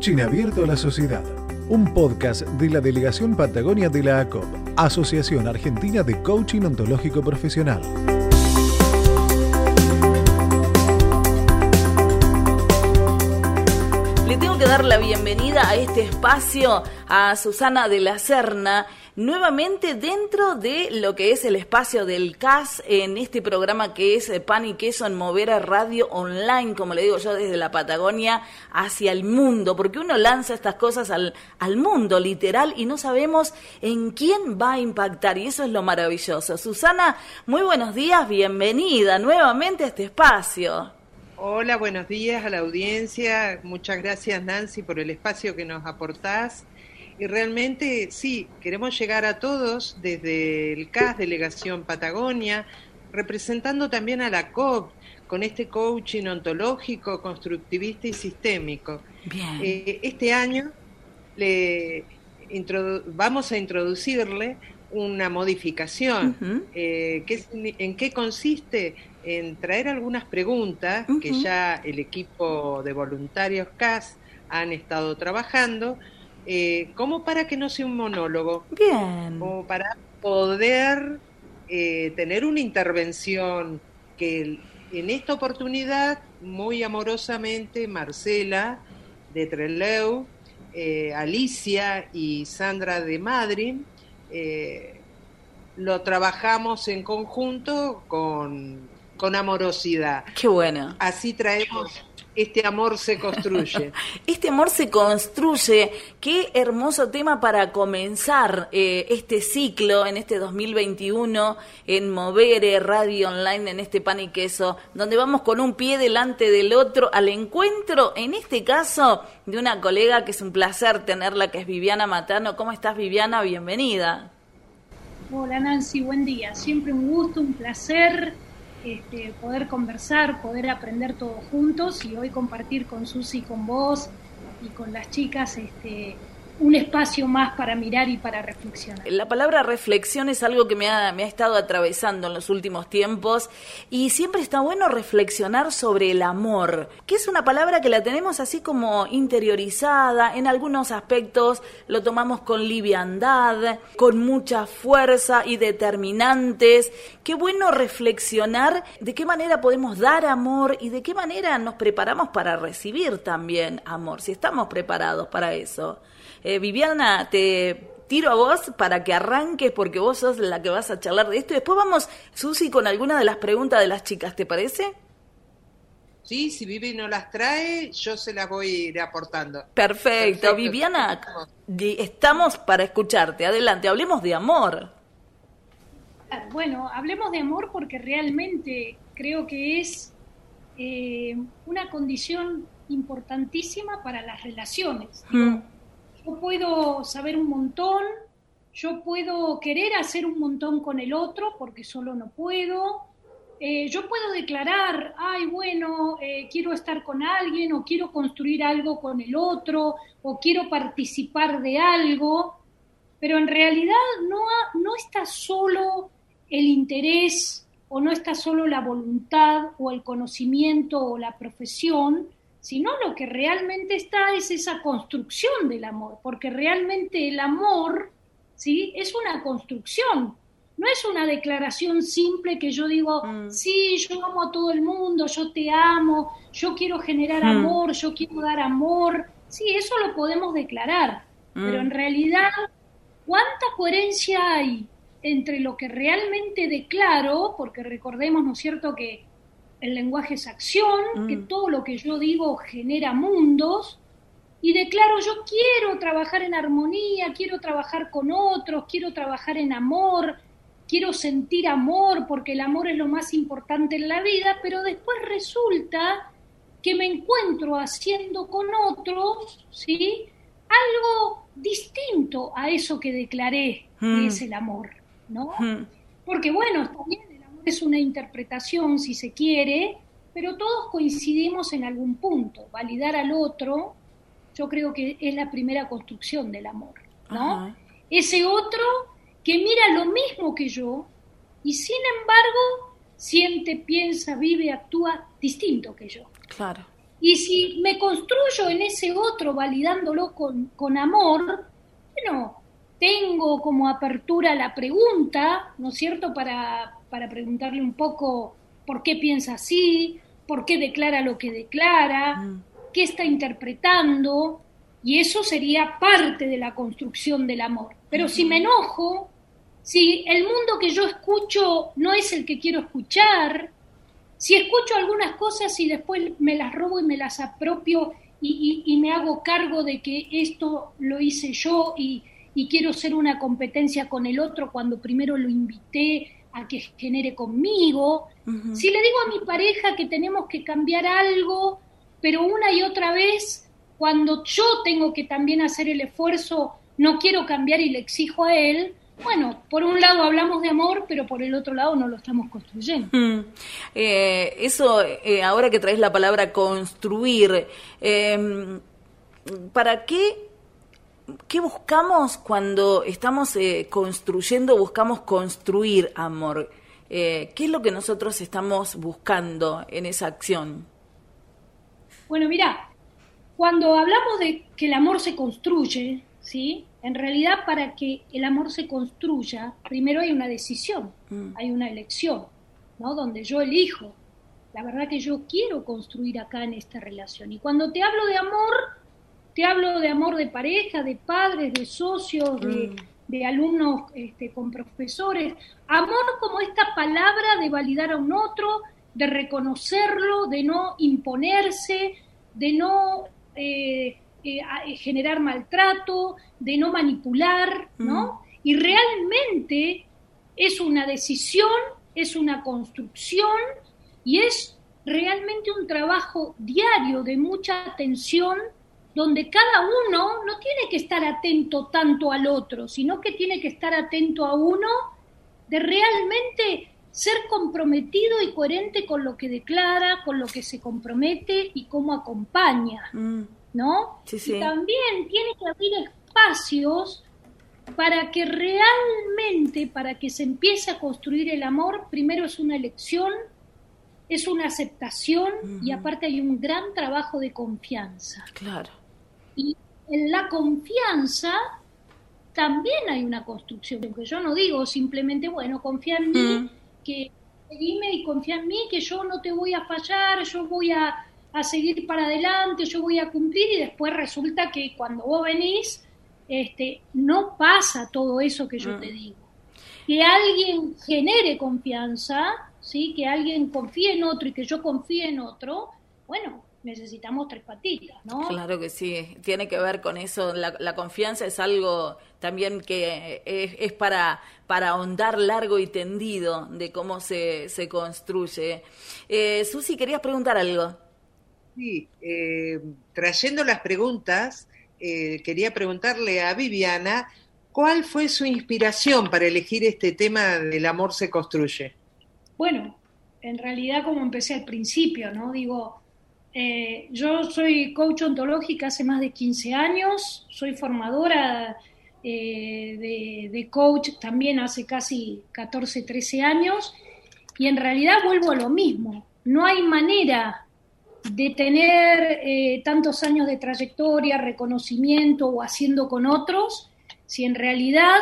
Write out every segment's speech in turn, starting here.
Coaching Abierto a la Sociedad, un podcast de la Delegación Patagonia de la ACOP, Asociación Argentina de Coaching Ontológico Profesional. Le tengo que dar la bienvenida a este espacio a Susana de la Serna, nuevamente dentro de lo que es el espacio del CAS en este programa que es eh, Pan y Queso en Movera Radio Online, como le digo yo, desde la Patagonia hacia el mundo, porque uno lanza estas cosas al, al mundo literal y no sabemos en quién va a impactar y eso es lo maravilloso. Susana, muy buenos días, bienvenida nuevamente a este espacio. Hola, buenos días a la audiencia. Muchas gracias Nancy por el espacio que nos aportás. Y realmente sí, queremos llegar a todos desde el CAS, Delegación Patagonia, representando también a la COP, con este coaching ontológico, constructivista y sistémico. Eh, este año le vamos a introducirle una modificación. Eh, ¿En qué consiste? en traer algunas preguntas que ya el equipo de voluntarios CAS han estado trabajando, eh, como para que no sea un monólogo. Bien. Como para poder eh, tener una intervención que en esta oportunidad, muy amorosamente, Marcela de Trelew, eh, Alicia y Sandra de Madrid, lo trabajamos en conjunto con con amorosidad. Qué bueno. Así traemos este amor se construye. este amor se construye. Qué hermoso tema para comenzar eh, este ciclo en este 2021 en Movere Radio Online, en este pan y queso, donde vamos con un pie delante del otro al encuentro, en este caso, de una colega que es un placer tenerla, que es Viviana Matano. ¿Cómo estás, Viviana? Bienvenida. Hola, Nancy. Buen día. Siempre un gusto, un placer este, poder conversar, poder aprender todos juntos y hoy compartir con Susi, con vos y con las chicas este, un espacio más para mirar y para reflexionar. La palabra reflexión es algo que me ha, me ha estado atravesando en los últimos tiempos y siempre está bueno reflexionar sobre el amor, que es una palabra que la tenemos así como interiorizada, en algunos aspectos lo tomamos con liviandad, con mucha fuerza y determinantes. Qué bueno reflexionar de qué manera podemos dar amor y de qué manera nos preparamos para recibir también amor, si estamos preparados para eso. Eh, Viviana, te tiro a vos para que arranques porque vos sos la que vas a charlar de esto. Y después vamos, Susi, con alguna de las preguntas de las chicas, ¿te parece? Sí, si Vivi no las trae, yo se las voy a ir aportando. Perfecto. Viviana, estamos para escucharte. Adelante, hablemos de amor. Bueno, hablemos de amor porque realmente creo que es eh, una condición importantísima para las relaciones. Hmm yo puedo saber un montón, yo puedo querer hacer un montón con el otro porque solo no puedo. Eh, yo puedo declarar, ay, bueno, eh, quiero estar con alguien o quiero construir algo con el otro o quiero participar de algo, pero en realidad no, no está solo el interés o no está solo la voluntad o el conocimiento o la profesión, sino lo que realmente está es esa construcción del amor, porque realmente el amor, ¿sí? Es una construcción, no es una declaración simple que yo digo, mm. sí, yo amo a todo el mundo, yo te amo, yo quiero generar mm. amor, yo quiero dar amor, sí, eso lo podemos declarar, mm. pero en realidad, ¿cuánta coherencia hay entre lo que realmente declaro, porque recordemos, ¿no es cierto?, que el lenguaje es acción, que mm. todo lo que yo digo genera mundos, y declaro yo quiero trabajar en armonía, quiero trabajar con otros, quiero trabajar en amor, quiero sentir amor porque el amor es lo más importante en la vida, pero después resulta que me encuentro haciendo con otros, ¿sí? Algo distinto a eso que declaré que mm. es el amor, ¿no? Mm. Porque bueno, también es una interpretación, si se quiere, pero todos coincidimos en algún punto. Validar al otro, yo creo que es la primera construcción del amor, ¿no? Ese otro que mira lo mismo que yo y sin embargo siente, piensa, vive, actúa distinto que yo. Claro. Y si me construyo en ese otro validándolo con, con amor, bueno, tengo como apertura la pregunta, ¿no es cierto?, para, para preguntarle un poco por qué piensa así, por qué declara lo que declara, mm. qué está interpretando, y eso sería parte de la construcción del amor. Pero si me enojo, si el mundo que yo escucho no es el que quiero escuchar, si escucho algunas cosas y después me las robo y me las apropio y, me hago cargo de que esto lo hice yo y, quiero ser una competencia con el otro cuando primero lo invité a que genere conmigo, si le digo a mi pareja que tenemos que cambiar algo, pero una y otra vez, cuando yo tengo que también hacer el esfuerzo, no quiero cambiar y le exijo a él, bueno, por un lado hablamos de amor, pero por el otro lado no lo estamos construyendo. Mm. Eh, eso, eh, ahora que traes la palabra construir, em, ¿para qué, qué buscamos cuando estamos eh, construyendo, buscamos construir amor? ¿Qué es lo que nosotros estamos buscando en esa acción? Bueno, mira, cuando hablamos de que el amor se construye, ¿sí? En realidad, para que el amor se construya, primero hay una decisión, mm. hay una elección, ¿no? Donde yo elijo. La verdad que yo quiero construir acá en esta relación. Y cuando te hablo de amor, te hablo de amor de pareja, de padres, de socios, de, mm. alumnos este, con profesores. Amor como esta palabra de validar a un otro, de reconocerlo, de no imponerse, de no eh, eh, eh, generar maltrato, de no manipular, ¿no? Y realmente es una decisión, es una construcción y es realmente un trabajo diario de mucha atención donde cada uno no tiene que estar atento tanto al otro, sino que tiene que estar atento a uno de realmente ser comprometido y coherente con lo que declara, con lo que se compromete y cómo acompaña. Mm. ¿no? Y también tiene que abrir espacios para que realmente, para que se empiece a construir el amor, primero es una elección, es una aceptación y aparte hay un gran trabajo de confianza. Claro. Y en la confianza también hay una construcción, que yo no digo simplemente, bueno, confía en mí, que dime y confía en mí, que yo no te voy a fallar, yo voy a a seguir para adelante, yo voy a cumplir y después resulta que cuando vos venís, este, no pasa todo eso que yo mm. te digo. Que alguien genere confianza, ¿sí? que alguien confíe en otro y que yo confíe en otro, bueno, necesitamos tres patitas, ¿no? Claro que sí, tiene que ver con eso. La, confianza es algo también que es, para, para ahondar largo y tendido de cómo se, se construye. Eh, Susi, querías preguntar algo. Sí, eh, trayendo las preguntas, eh, quería preguntarle a Viviana, ¿cuál fue su inspiración para elegir este tema del amor se construye? Bueno, en realidad como empecé al principio, ¿no? Digo, eh, yo soy coach ontológica hace más de 15 años, soy formadora de, de, coach también hace casi 14, 13 años, y en realidad vuelvo a lo mismo. No hay manera de tener eh, tantos años de trayectoria, reconocimiento o haciendo con otros, si en realidad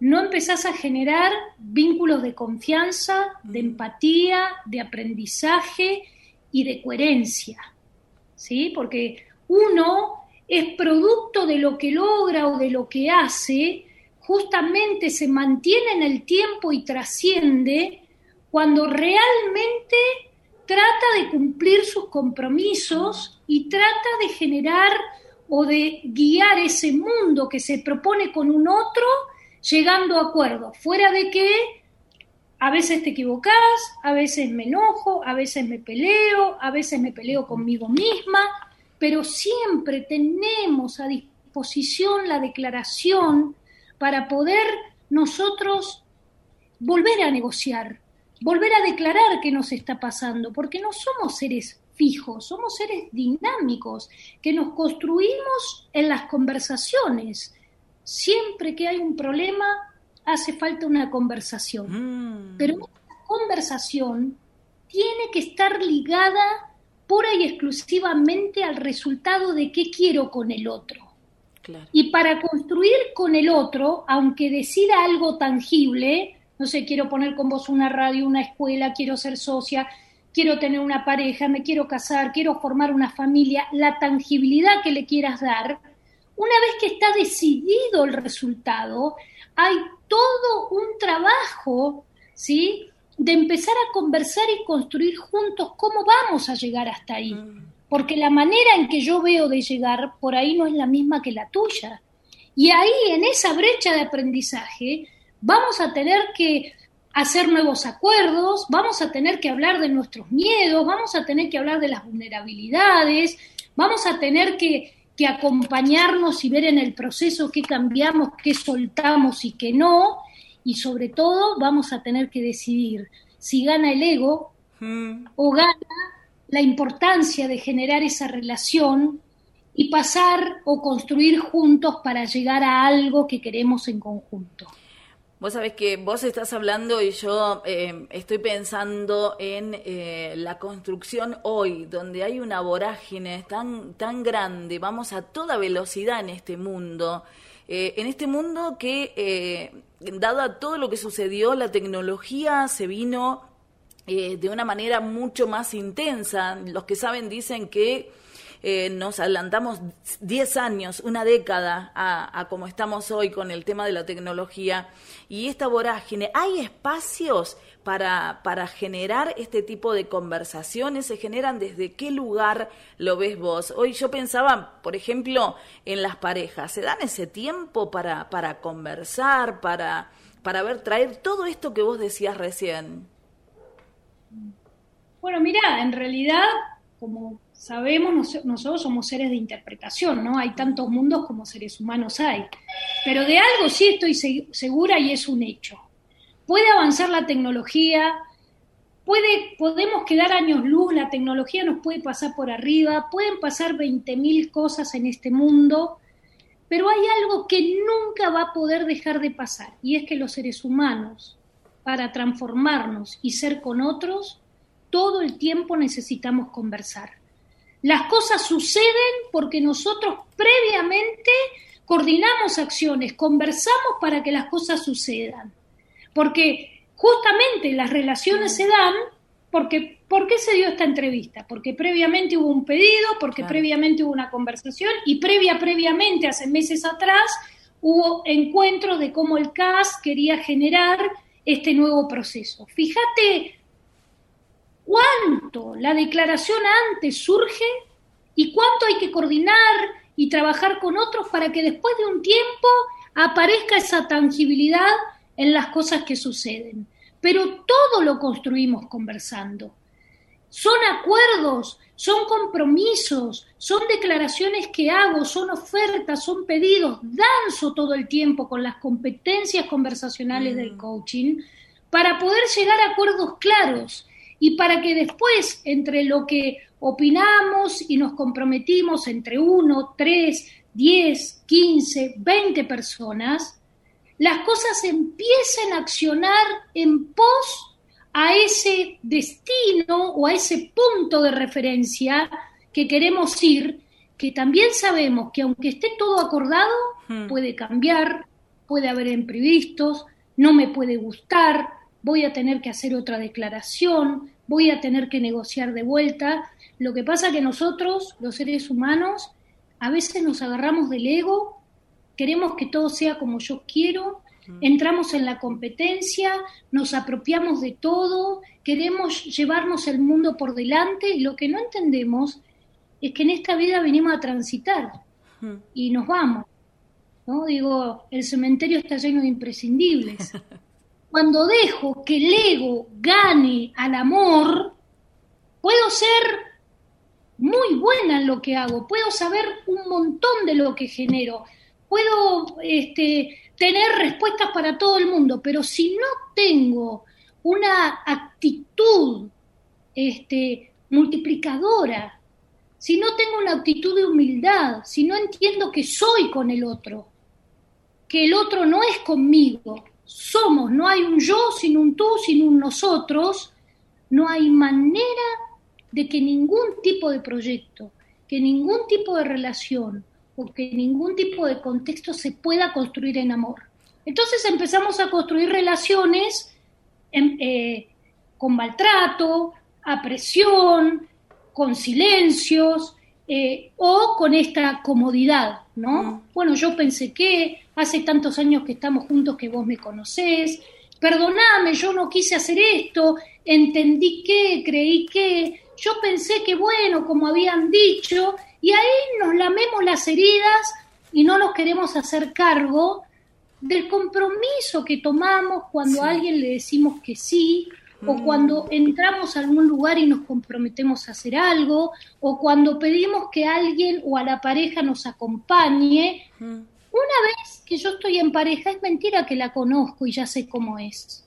no empezás a generar vínculos de confianza, de empatía, de aprendizaje y de coherencia. ¿Sí? Porque uno es producto de lo que logra o de lo que hace, justamente se mantiene en el tiempo y trasciende cuando realmente trata de cumplir sus compromisos y trata de generar o de guiar ese mundo que se propone con un otro llegando a acuerdos, fuera de que a veces te equivocas, a veces me enojo, a veces me peleo, a veces me peleo conmigo misma, pero siempre tenemos a disposición la declaración para poder nosotros volver a negociar, volver a declarar qué nos está pasando, porque no somos seres fijos, somos seres dinámicos, que nos construimos en las conversaciones. Siempre que hay un problema, hace falta una conversación. Mm. Pero esa conversación tiene que estar ligada pura y exclusivamente al resultado de qué quiero con el otro. Y para construir con el otro, aunque decida algo tangible, no sé, quiero poner con vos una radio, una escuela, quiero ser socia, quiero tener una pareja, me quiero casar, quiero formar una familia, la tangibilidad que le quieras dar, una vez que está decidido el resultado, hay todo un trabajo, ¿sí? De empezar a conversar y construir juntos cómo vamos a llegar hasta ahí. Mm. Porque la manera en que yo veo de llegar por ahí no es la misma que la tuya. Y ahí, en esa brecha de aprendizaje, vamos a tener que hacer nuevos acuerdos, vamos a tener que hablar de nuestros miedos, vamos a tener que hablar de las vulnerabilidades, vamos a tener que, que acompañarnos y ver en el proceso qué cambiamos, qué soltamos y qué no, y sobre todo vamos a tener que decidir si gana el ego mm. o gana la importancia de generar esa relación y pasar o construir juntos para llegar a algo que queremos en conjunto. Vos sabés que vos estás hablando y yo eh, estoy pensando en eh, la construcción hoy, donde hay una vorágine tan, tan grande, vamos a toda velocidad en este mundo, eh, en este mundo que, dada todo lo que sucedió, la tecnología se vino de una manera mucho más intensa. Los que saben dicen que eh, nos adelantamos 10 años, una década a, a como estamos hoy con el tema de la tecnología y esta vorágine. ¿Hay espacios para, para generar este tipo de conversaciones? ¿Se generan desde qué lugar lo ves vos? Hoy yo pensaba, por ejemplo, en las parejas. ¿Se dan ese tiempo para, para conversar, para, para ver, traer todo esto que vos decías recién? Bueno, mira, en realidad, como sabemos, nosotros somos seres de interpretación, ¿no? Hay tantos mundos como seres humanos hay. Pero de algo sí estoy segura y es un hecho. Puede avanzar la tecnología, puede, podemos quedar años luz, la tecnología nos puede pasar por arriba, pueden pasar 20.000 cosas en este mundo, pero hay algo que nunca va a poder dejar de pasar, y es que los seres humanos, para transformarnos y ser con otros, todo el tiempo necesitamos conversar. Las cosas suceden porque nosotros previamente coordinamos acciones, conversamos para que las cosas sucedan. Porque justamente las relaciones se dan porque ¿por qué se dio esta entrevista? Porque previamente hubo un pedido, porque previamente hubo una conversación y previa previamente hace meses atrás hubo encuentros de cómo el CAS quería generar este nuevo proceso. Fíjate cuánto la declaración antes surge y cuánto hay que coordinar y trabajar con otros para que después de un tiempo aparezca esa tangibilidad en las cosas que suceden. Pero todo lo construimos conversando. Son acuerdos, son compromisos, son declaraciones que hago, son ofertas, son pedidos, danzo todo el tiempo con las competencias conversacionales del mm. coaching para poder llegar a acuerdos claros y para que después, entre lo que opinamos y nos comprometimos entre uno, tres, diez, quince, veinte personas, las cosas empiecen a accionar en pos a ese destino o a ese punto de referencia que queremos ir, que también sabemos que aunque esté todo acordado, hmm. puede cambiar, puede haber imprevistos, no me puede gustar, voy a tener que hacer otra declaración, voy a tener que negociar de vuelta. Lo que pasa que nosotros, los seres humanos, a veces nos agarramos del ego, queremos que todo sea como yo quiero, entramos en la competencia, nos apropiamos de todo, queremos llevarnos el mundo por delante y lo que no entendemos es que en esta vida venimos a transitar y nos vamos. ¿no? Digo, el cementerio está lleno de imprescindibles. cuando dejo que el ego gane al amor, puedo ser muy buena en lo que hago, puedo saber un montón de lo que genero, puedo este, tener respuestas para todo el mundo, pero si no tengo una actitud este, multiplicadora, si no tengo una actitud de humildad, si no entiendo que soy con el otro, que el otro no es conmigo, somos, no hay un yo sin un tú, sin un nosotros, no hay manera de que ningún tipo de proyecto, que ningún tipo de relación o que ningún tipo de contexto se pueda construir en amor. Entonces empezamos a construir relaciones eh, con maltrato, apresión, con silencios eh, o con esta comodidad, ¿no? Mm. Bueno, yo pensé que hace tantos años que estamos juntos que vos me conocés, perdoname, yo no quise hacer esto, entendí que, creí que, yo pensé que bueno, como habían dicho, y ahí nos lamemos las heridas y no nos queremos hacer cargo del compromiso que tomamos cuando a alguien le decimos que sí, o cuando entramos a algún lugar y nos comprometemos a hacer algo, o cuando pedimos que alguien o a la pareja nos acompañe. Una vez que yo estoy en pareja, es mentira que la conozco y ya sé cómo es.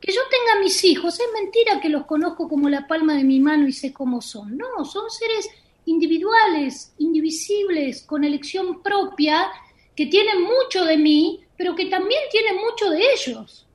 Que yo tenga mis hijos, es mentira que los conozco como la palma de mi mano y sé cómo son. No, son seres individuales, indivisibles, con elección propia, que tienen mucho de mí, pero que también tienen mucho de ellos.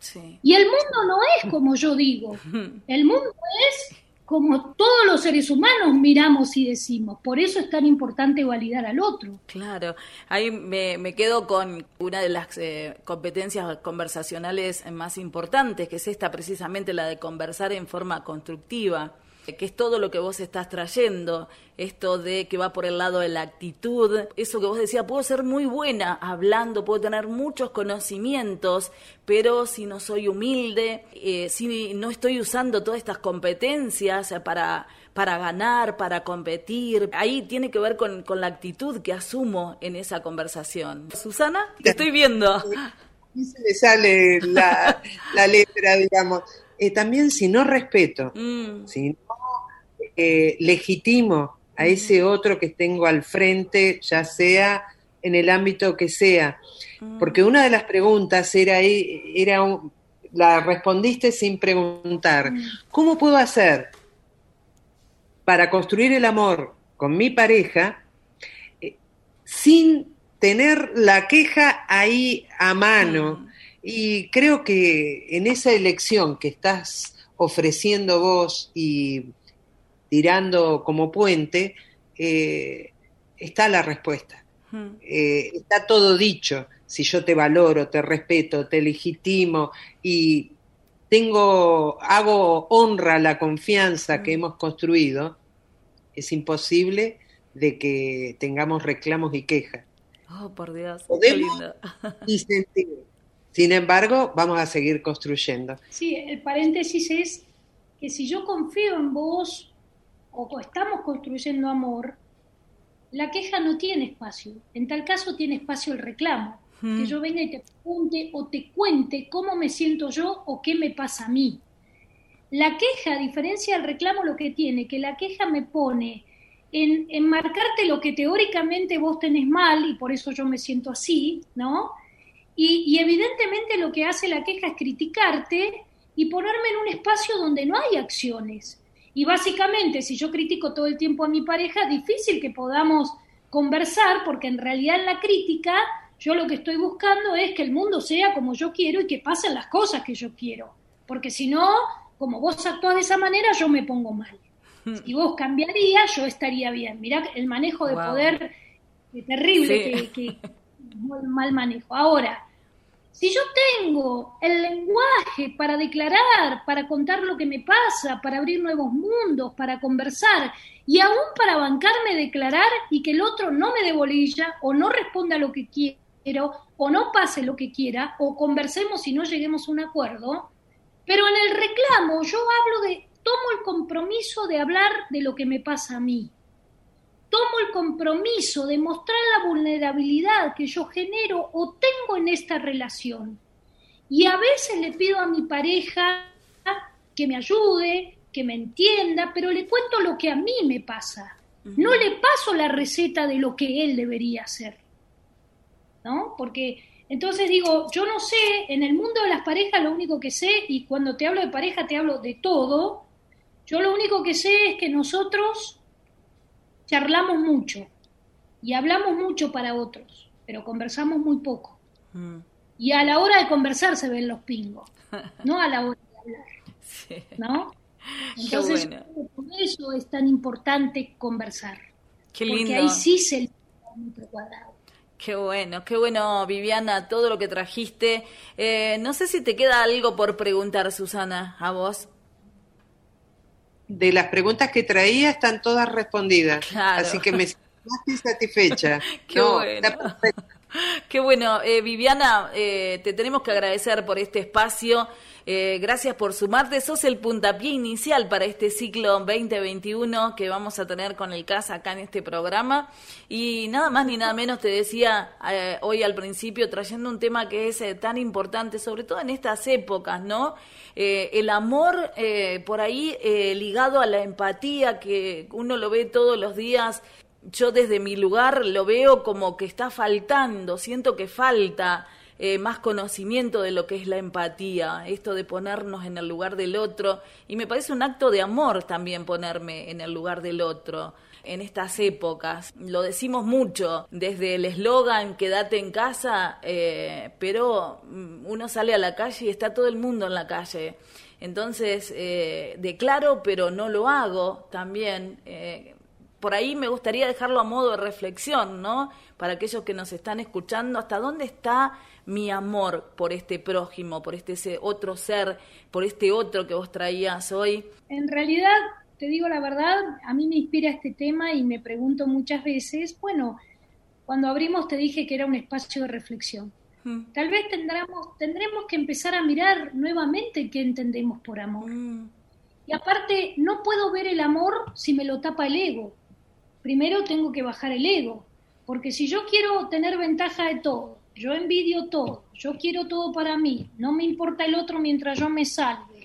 Y el mundo no es como yo digo, el mundo es como todos los seres humanos miramos y decimos. Por eso es tan importante validar al otro. Claro, ahí me, quedo con una de las eh, competencias conversacionales más importantes, que es esta precisamente la de conversar en forma constructiva que es todo lo que vos estás trayendo, esto de que va por el lado de la actitud, eso que vos decías, puedo ser muy buena hablando, puedo tener muchos conocimientos, pero si no soy humilde, eh, si no estoy usando todas estas competencias para, para ganar, para competir, ahí tiene que ver con, la actitud que asumo en esa conversación. Susana, te estoy viendo. Y se le sale la, letra, digamos. Eh, también si no respeto, mm. si no eh, legitimo a ese otro que tengo al frente, ya sea en el ámbito que sea. Porque una de las preguntas era, era la respondiste sin preguntar, ¿cómo puedo hacer para construir el amor con mi pareja eh, sin tener la queja ahí a mano? Y creo que en esa elección que estás ofreciendo vos y tirando como puente, eh, está la respuesta. Eh, está todo dicho. Si yo te valoro, te respeto, te legitimo y tengo, hago honra a la confianza que hemos construido, es imposible de que tengamos reclamos y quejas. Oh, por Dios. Podemos y sentir. Sin embargo, vamos a seguir construyendo. Sí, el paréntesis es que si yo confío en vos, o estamos construyendo amor, la queja no tiene espacio. En tal caso tiene espacio el reclamo. Que yo venga y te pregunte o te cuente cómo me siento yo o qué me pasa a mí. La queja, a diferencia del reclamo, lo que tiene, que la queja me pone en, en marcarte lo que teóricamente vos tenés mal y por eso yo me siento así, ¿no? Y, y evidentemente lo que hace la queja es criticarte y ponerme en un espacio donde no hay acciones. Y básicamente, si yo critico todo el tiempo a mi pareja, es difícil que podamos conversar, porque en realidad en la crítica yo lo que estoy buscando es que el mundo sea como yo quiero y que pasen las cosas que yo quiero. Porque si no, como vos actuás de esa manera, yo me pongo mal. Si vos cambiarías, yo estaría bien. Mirá el manejo de poder terrible que, que mal manejo. Ahora, si yo tengo el lenguaje para declarar, para contar lo que me pasa, para abrir nuevos mundos, para conversar y aún para bancarme declarar y que el otro no me dé o no responda lo que quiero o no pase lo que quiera o conversemos y no lleguemos a un acuerdo, pero en el reclamo yo hablo de, tomo el compromiso de hablar de lo que me pasa a mí tomo el compromiso de mostrar la vulnerabilidad que yo genero o tengo en esta relación. Y a veces le pido a mi pareja que me ayude, que me entienda, pero le cuento lo que a mí me pasa. No le paso la receta de lo que él debería hacer. ¿No? Porque entonces digo, yo no sé, en el mundo de las parejas lo único que sé, y cuando te hablo de pareja te hablo de todo, yo lo único que sé es que nosotros charlamos mucho y hablamos mucho para otros, pero conversamos muy poco. Mm. Y a la hora de conversar se ven los pingos, no a la hora de hablar. ¿No? Entonces, por eso es tan importante conversar. Qué lindo. Porque ahí sí se metro cuadrado. Qué bueno, qué bueno, Viviana, todo lo que trajiste. Eh, no sé si te queda algo por preguntar, Susana, a vos. De las preguntas que traía están todas respondidas. Así que me estoy satisfecha. qué bueno. Qué bueno, eh, Viviana, eh, te tenemos que agradecer por este espacio. Eh, gracias por sumarte. Sos el puntapié inicial para este ciclo 2021 que vamos a tener con el CAS acá en este programa. Y nada más ni nada menos te decía hoy al principio, trayendo un tema que es tan importante, sobre todo en estas épocas, ¿no? el amor por ahí ligado a la empatía, que uno lo ve todos los días yo desde mi lugar lo veo como que está faltando, siento que falta eh, más conocimiento de lo que es la empatía, esto de ponernos en el lugar del otro, y me parece un acto de amor también ponerme en el lugar del otro en estas épocas. Lo decimos mucho, desde el eslogan quédate en casa, eh, pero mm, uno sale a la calle y está todo el mundo en la calle. Entonces, eh, declaro, pero no lo hago también por ahí me gustaría dejarlo a modo de reflexión, ¿no? Para aquellos que nos están escuchando, ¿hasta dónde está mi amor por este prójimo, por este otro ser, por este otro que vos traías hoy? En realidad, te digo la verdad, a mí me inspira este tema y me pregunto muchas veces, bueno, cuando abrimos te dije que era un espacio de reflexión. Mm. Tal vez tendremos, tendremos que empezar a mirar nuevamente qué entendemos por amor. Mm. Y aparte, no puedo ver el amor si me lo tapa el ego primero tengo que bajar el ego, porque si yo quiero tener ventaja de todo, yo envidio todo, yo quiero todo para mí, no me importa el otro mientras yo me salve,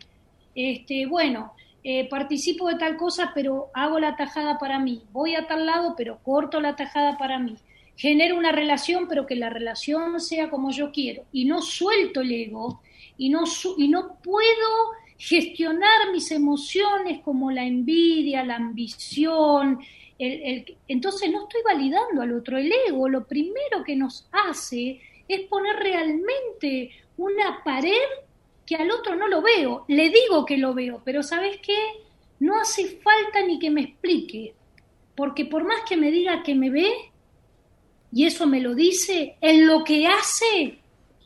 este, bueno, eh, participo de tal cosa, pero hago la tajada para mí, voy a tal lado, pero corto la tajada para mí, genero una relación, pero que la relación sea como yo quiero, y no suelto el ego, y no, y no puedo gestionar mis emociones como la envidia, la ambición, entonces no estoy validando al otro. El ego lo primero que nos hace es poner realmente una pared que al otro no lo veo. Le digo que lo veo, pero ¿sabes qué? No hace falta ni que me explique, porque por más que me diga que me ve, y eso me lo dice, en lo que hace,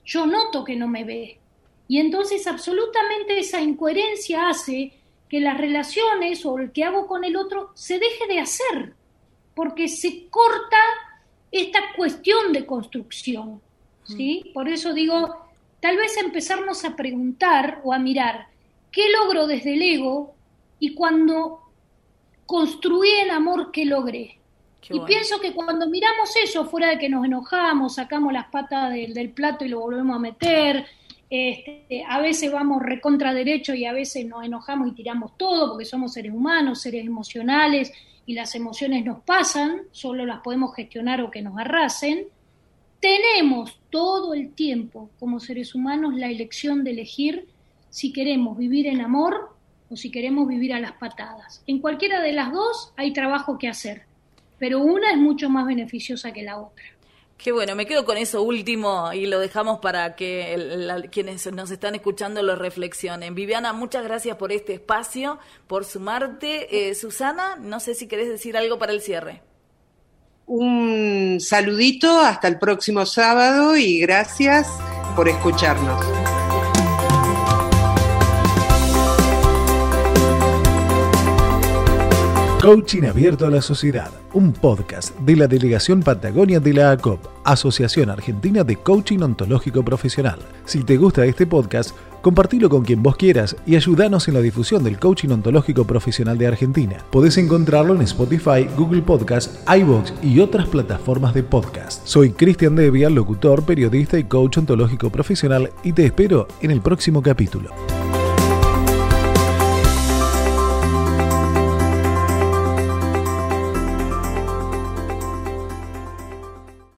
yo noto que no me ve. Y entonces absolutamente esa incoherencia hace que las relaciones o el que hago con el otro se deje de hacer, porque se corta esta cuestión de construcción. ¿sí? Mm. Por eso digo, tal vez empezarnos a preguntar o a mirar qué logro desde el ego y cuando construí el amor, ¿qué logré? y pienso que cuando miramos eso, fuera de que nos enojamos, sacamos las patas del, del plato y lo volvemos a meter, este, a veces vamos recontra derecho y a veces nos enojamos y tiramos todo porque somos seres humanos, seres emocionales y las emociones nos pasan, solo las podemos gestionar o que nos arrasen. Tenemos todo el tiempo como seres humanos la elección de elegir si queremos vivir en amor o si queremos vivir a las patadas. En cualquiera de las dos hay trabajo que hacer, pero una es mucho más beneficiosa que la otra. Qué bueno, me quedo con eso último y lo dejamos para que quienes nos están escuchando lo reflexionen. Viviana, muchas gracias por este espacio, por sumarte. Eh, Susana, no sé si querés decir algo para el cierre. Un saludito, hasta el próximo sábado y gracias por escucharnos. Coaching Abierto a la Sociedad, un podcast de la Delegación Patagonia de la ACOP, Asociación Argentina de Coaching Ontológico Profesional. Si te gusta este podcast, compartilo con quien vos quieras y ayúdanos en la difusión del coaching ontológico profesional de Argentina. Podés encontrarlo en Spotify, Google Podcast, iVoox y otras plataformas de podcast. Soy Cristian Devia, locutor, periodista y coach ontológico profesional y te espero en el próximo capítulo.